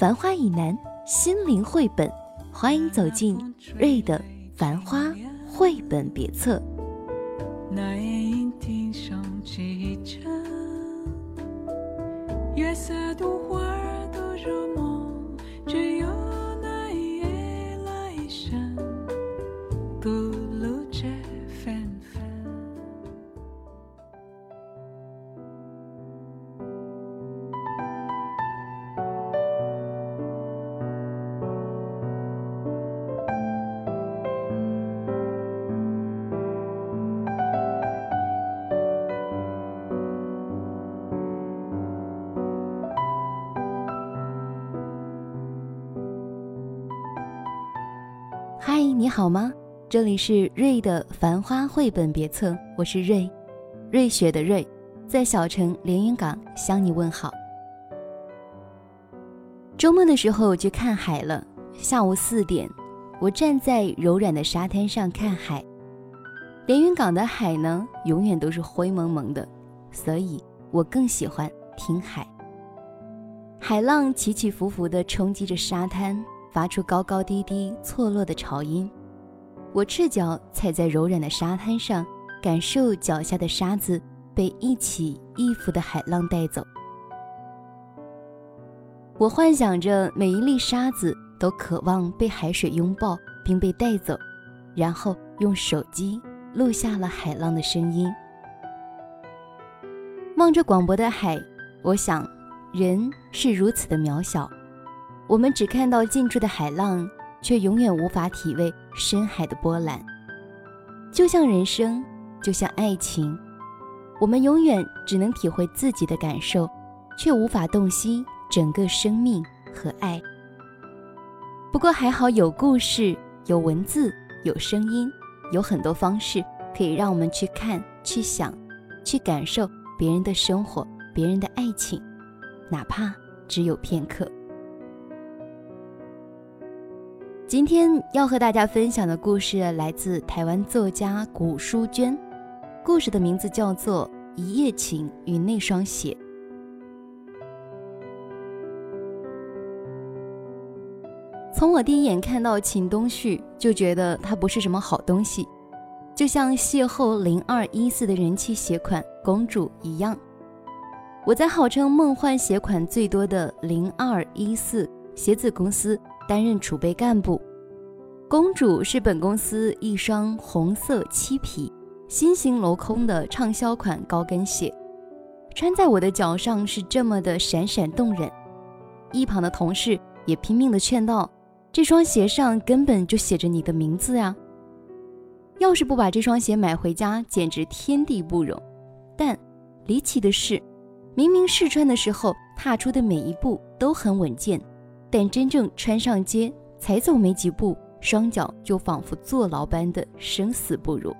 繁花以南，心灵绘本，欢迎走进瑞的繁花绘本别册。那夜莺啼声几声，月色独花儿都入梦，只有那夜来生，好吗？这里是瑞的繁花绘本别册，我是瑞，瑞雪的瑞，在小城连云港向你问好。周末的时候去看海了，下午四点，我站在柔软的沙滩上看海。连云港的海呢，永远都是灰蒙蒙的，所以我更喜欢听海。海浪起起伏伏地冲击着沙滩。发出高高低低、错落的潮音。我赤脚踩在柔软的沙滩上，感受脚下的沙子被一起一伏的海浪带走。我幻想着每一粒沙子都渴望被海水拥抱并被带走，然后用手机录下了海浪的声音。望着广博的海，我想，人是如此的渺小。我们只看到近处的海浪，却永远无法体味深海的波澜。就像人生，就像爱情，我们永远只能体会自己的感受，却无法洞悉整个生命和爱。不过还好有故事，有文字，有声音，有很多方式可以让我们去看、去想、去感受别人的生活、别人的爱情，哪怕只有片刻。今天要和大家分享的故事来自台湾作家古淑娟，故事的名字叫做《一夜情与那双鞋》。从我第一眼看到秦东旭，就觉得他不是什么好东西，就像邂逅零二一四的人气鞋款公主一样。我在号称梦幻鞋款最多的零二一四鞋子公司。担任储备干部，公主是本公司一双红色漆皮、新型镂空的畅销款高跟鞋，穿在我的脚上是这么的闪闪动人。一旁的同事也拼命的劝道：“这双鞋上根本就写着你的名字呀！要是不把这双鞋买回家，简直天地不容。”但离奇的是，明明试穿的时候踏出的每一步都很稳健。但真正穿上街，才走没几步，双脚就仿佛坐牢般的生死不如。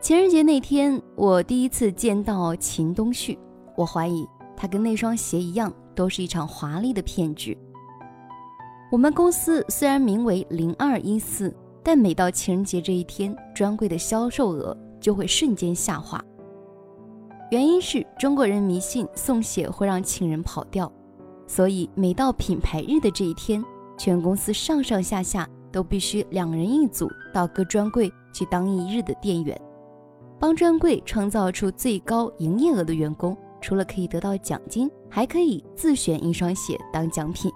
情人节那天，我第一次见到秦东旭，我怀疑他跟那双鞋一样，都是一场华丽的骗局。我们公司虽然名为零二一四，但每到情人节这一天，专柜的销售额就会瞬间下滑。原因是中国人迷信送鞋会让情人跑掉。所以，每到品牌日的这一天，全公司上上下下都必须两人一组到各专柜去当一日的店员，帮专柜创造出最高营业额的员工，除了可以得到奖金，还可以自选一双鞋当奖品。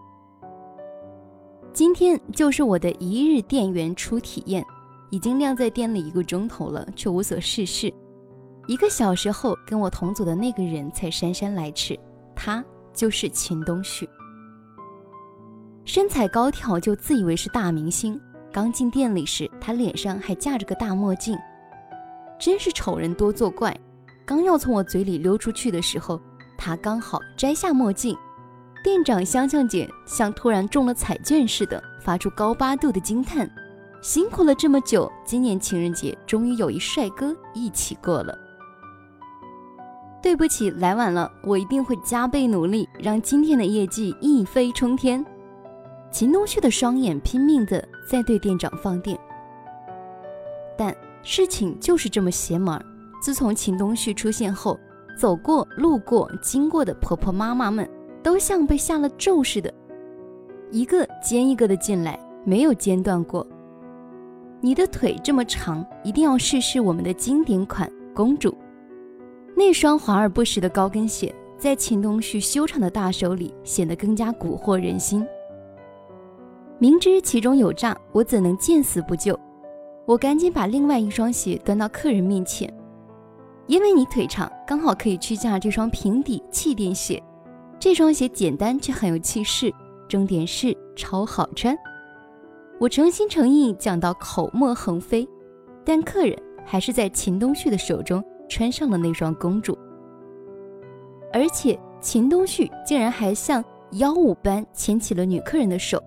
今天就是我的一日店员初体验，已经晾在店里一个钟头了，却无所事事。一个小时后，跟我同组的那个人才姗姗来迟，他。就是秦东旭，身材高挑，就自以为是大明星。刚进店里时，他脸上还架着个大墨镜，真是丑人多作怪。刚要从我嘴里溜出去的时候，他刚好摘下墨镜，店长香香姐像突然中了彩券似的，发出高八度的惊叹：“辛苦了这么久，今年情人节终于有一帅哥一起过了。”对不起，来晚了，我一定会加倍努力，让今天的业绩一飞冲天。秦东旭的双眼拼命的在对店长放电，但事情就是这么邪门儿。自从秦东旭出现后，走过、路过、经过的婆婆妈妈们，都像被下了咒似的，一个接一个的进来，没有间断过。你的腿这么长，一定要试试我们的经典款公主。那双华而不实的高跟鞋，在秦东旭修长的大手里显得更加蛊惑人心。明知其中有诈，我怎能见死不救？我赶紧把另外一双鞋端到客人面前。因为你腿长，刚好可以去架这双平底气垫鞋。这双鞋简单却很有气势，重点是超好穿。我诚心诚意讲到口沫横飞，但客人还是在秦东旭的手中穿上了那双公主。而且秦东旭竟然还像妖舞般牵起了女客人的手，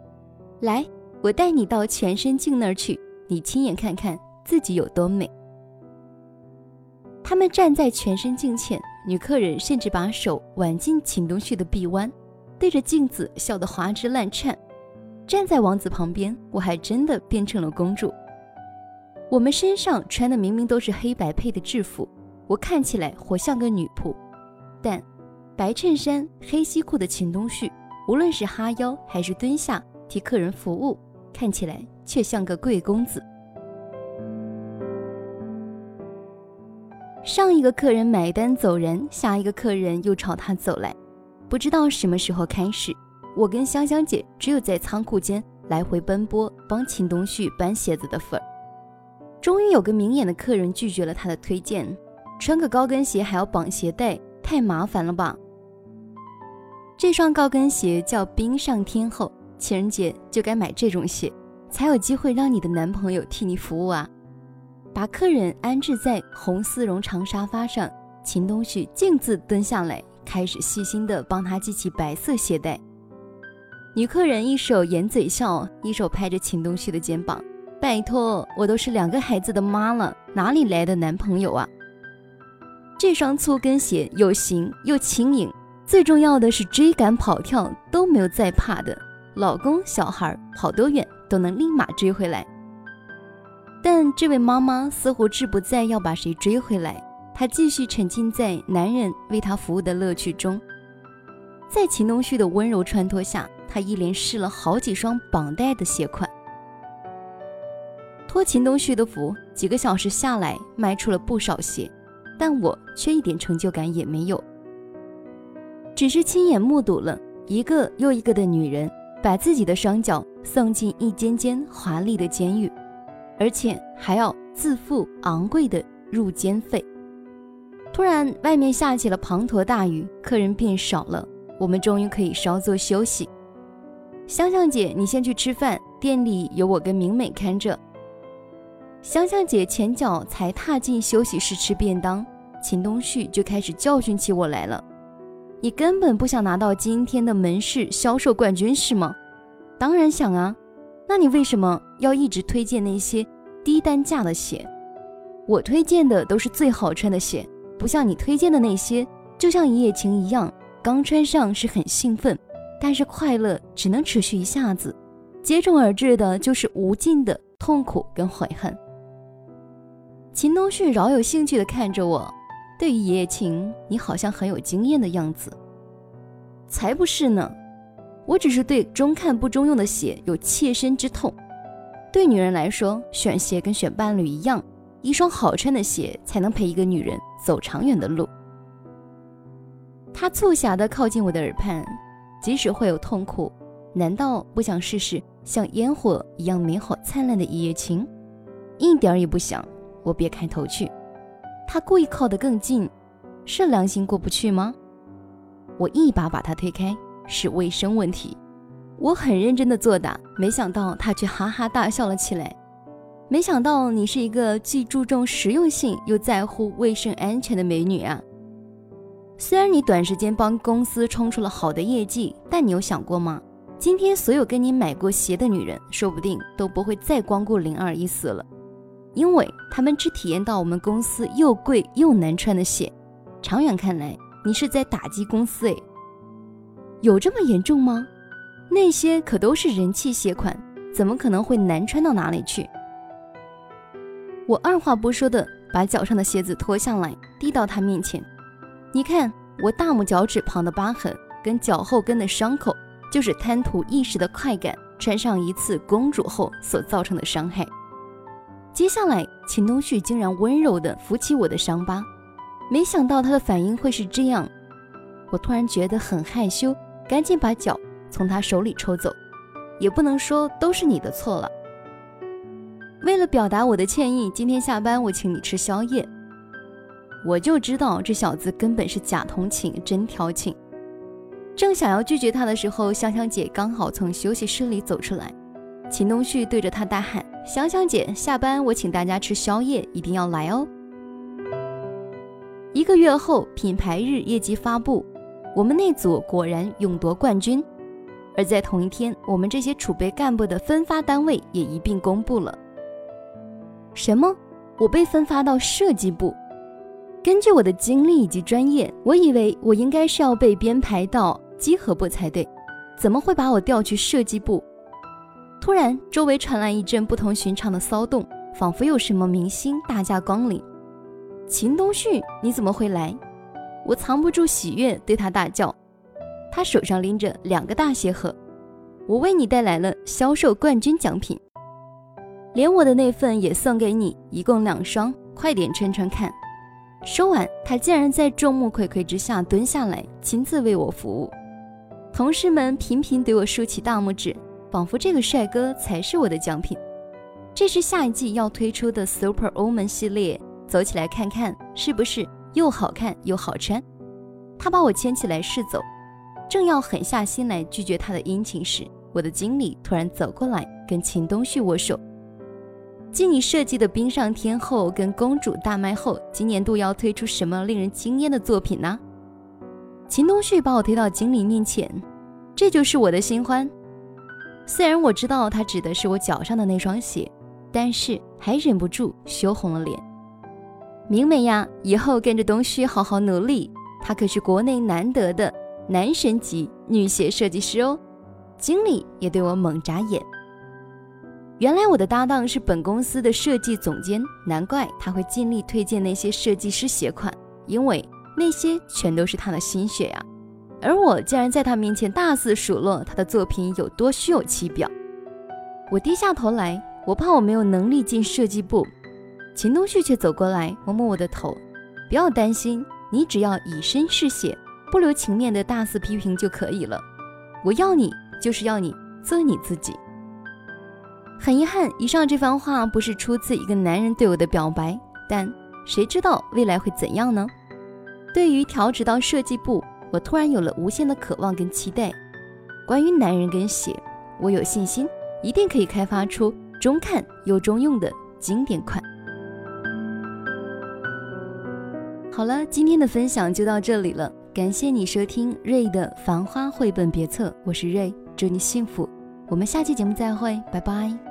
来，我带你到全身镜那儿去，你亲眼看看自己有多美。他们站在全身镜前，女客人甚至把手挽进秦东旭的臂弯，对着镜子笑得花枝乱颤。站在王子旁边，我还真的变成了公主。我们身上穿的明明都是黑白配的制服，我看起来活像个女仆，但白衬衫、黑西裤的秦东旭，无论是哈腰还是蹲下替客人服务，看起来却像个贵公子。上一个客人买单走人，下一个客人又朝他走来。不知道什么时候开始，我跟香香姐只有在仓库间来回奔波，帮秦东旭搬鞋子的份儿。终于有个明眼的客人拒绝了他的推荐，穿个高跟鞋还要绑鞋带，太麻烦了吧？这双高跟鞋叫冰上天后，情人节就该买这种鞋，才有机会让你的男朋友替你服务啊！把客人安置在红丝绒长沙发上，秦东旭径自蹲下来，开始细心地帮他系起白色鞋带。女客人一手掩嘴笑，一手拍着秦东旭的肩膀：“拜托，我都是两个孩子的妈了，哪里来的男朋友啊？这双粗跟鞋有型又轻盈，最重要的是追赶跑跳都没有再怕的，老公小孩跑多远都能立马追回来。”但这位妈妈似乎志不在要把谁追回来，她继续沉浸在男人为她服务的乐趣中。在秦东旭的温柔穿脱下，她一连试了好几双绑带的鞋款。托秦东旭的福，几个小时下来卖出了不少鞋，但我却一点成就感也没有，只是亲眼目睹了一个又一个的女人把自己的双脚送进一间间华丽的监狱。而且还要自付昂贵的入监费。突然，外面下起了滂沱大雨，客人变少了，我们终于可以稍作休息。香香姐，你先去吃饭，店里有我跟明美看着。香香姐前脚才踏进休息室吃便当，秦东旭就开始教训起我来了。你根本不想拿到今天的门市销售冠军是吗？当然想啊。那你为什么要一直推荐那些低单价的鞋？我推荐的都是最好穿的鞋，不像你推荐的那些，就像一夜情一样，刚穿上是很兴奋，但是快乐只能持续一下子，接踵而至的就是无尽的痛苦跟悔恨。秦东旭饶有兴趣地看着我，对于一夜情，你好像很有经验的样子。才不是呢。我只是对中看不中用的鞋有切身之痛。对女人来说，选鞋跟选伴侣一样，一双好穿的鞋才能陪一个女人走长远的路。他促狭地靠近我的耳畔，即使会有痛苦，难道不想试试像烟火一样美好灿烂的一夜情？一点也不想。我别开头去。他故意靠得更近，是良心过不去吗？我一把把他推开。是卫生问题，我很认真的作答，没想到他却哈哈大笑了起来。没想到你是一个既注重实用性又在乎卫生安全的美女啊！虽然你短时间帮公司冲出了好的业绩，但你有想过吗？今天所有跟你买过鞋的女人，说不定都不会再光顾零二一四了，因为他们只体验到我们公司又贵又难穿的鞋。长远看来，你是在打击公司诶，有这么严重吗？那些可都是人气鞋款，怎么可能会难穿到哪里去？我二话不说的把脚上的鞋子脱下来，递到他面前。你看，我大拇脚趾旁的疤痕跟脚后跟的伤口。就是贪图一时的快感，穿上一次公主后所造成的伤害。接下来，秦东旭竟然温柔地扶起我的伤疤，没想到他的反应会是这样。我突然觉得很害羞，赶紧把脚从他手里抽走。也不能说都是你的错了。为了表达我的歉意，今天下班我请你吃宵夜。我就知道这小子根本是假同情真调情。正想要拒绝他的时候，香香姐刚好从休息室里走出来。秦东旭对着她大喊：“香香姐，下班我请大家吃宵夜，一定要来哦！”一个月后，品牌日业绩发布，我们那组果然勇夺冠军。而在同一天，我们这些储备干部的分发单位也一并公布了。什么？我被分发到设计部？根据我的经历以及专业，我以为我应该是要被编排到。集合部才对，怎么会把我调去设计部？突然，周围传来一阵不同寻常的骚动，仿佛有什么明星大驾光临。秦东旭，你怎么会来？我藏不住喜悦，对他大叫。他手上拎着两个大鞋盒，我为你带来了销售冠军奖品，连我的那份也送给你，一共两双，快点穿穿看。说完，他竟然在众目睽睽之下蹲下来，亲自为我服务。同事们频频对我竖起大拇指，仿佛这个帅哥才是我的奖品。这是下一季要推出的 Super Woman 系列，走起来看看是不是又好看又好穿？他把我牵起来试走，正要狠下心来拒绝他的殷勤时，我的经理突然走过来跟秦东旭握手。继你设计的冰上天后跟公主大卖后，今年度要推出什么令人惊艳的作品呢？秦东旭把我推到经理面前，这就是我的新欢。虽然我知道他指的是我脚上的那双鞋，但是还忍不住羞红了脸。明美呀，以后跟着东旭好好努力，他可是国内难得的男神级女鞋设计师哦。经理也对我猛眨眼。原来我的搭档是本公司的设计总监，难怪他会尽力推荐那些设计师鞋款，因为。那些全都是他的心血呀，而我竟然在他面前大肆数落他的作品有多虚有其表。我低下头来，我怕我没有能力进设计部。秦东旭却走过来摸摸我的头，不要担心，你只要以身试血，不留情面的大肆批评就可以了。我要你，就是要你做你自己。很遗憾，以上这番话不是出自一个男人对我的表白，但谁知道未来会怎样呢？对于调职到设计部，我突然有了无限的渴望跟期待。关于男人跟鞋，我有信心，一定可以开发出中看又中用的经典款。好了，今天的分享就到这里了，感谢你收听瑞的《繁花绘本别册》，我是瑞，祝你幸福，我们下期节目再会，拜拜。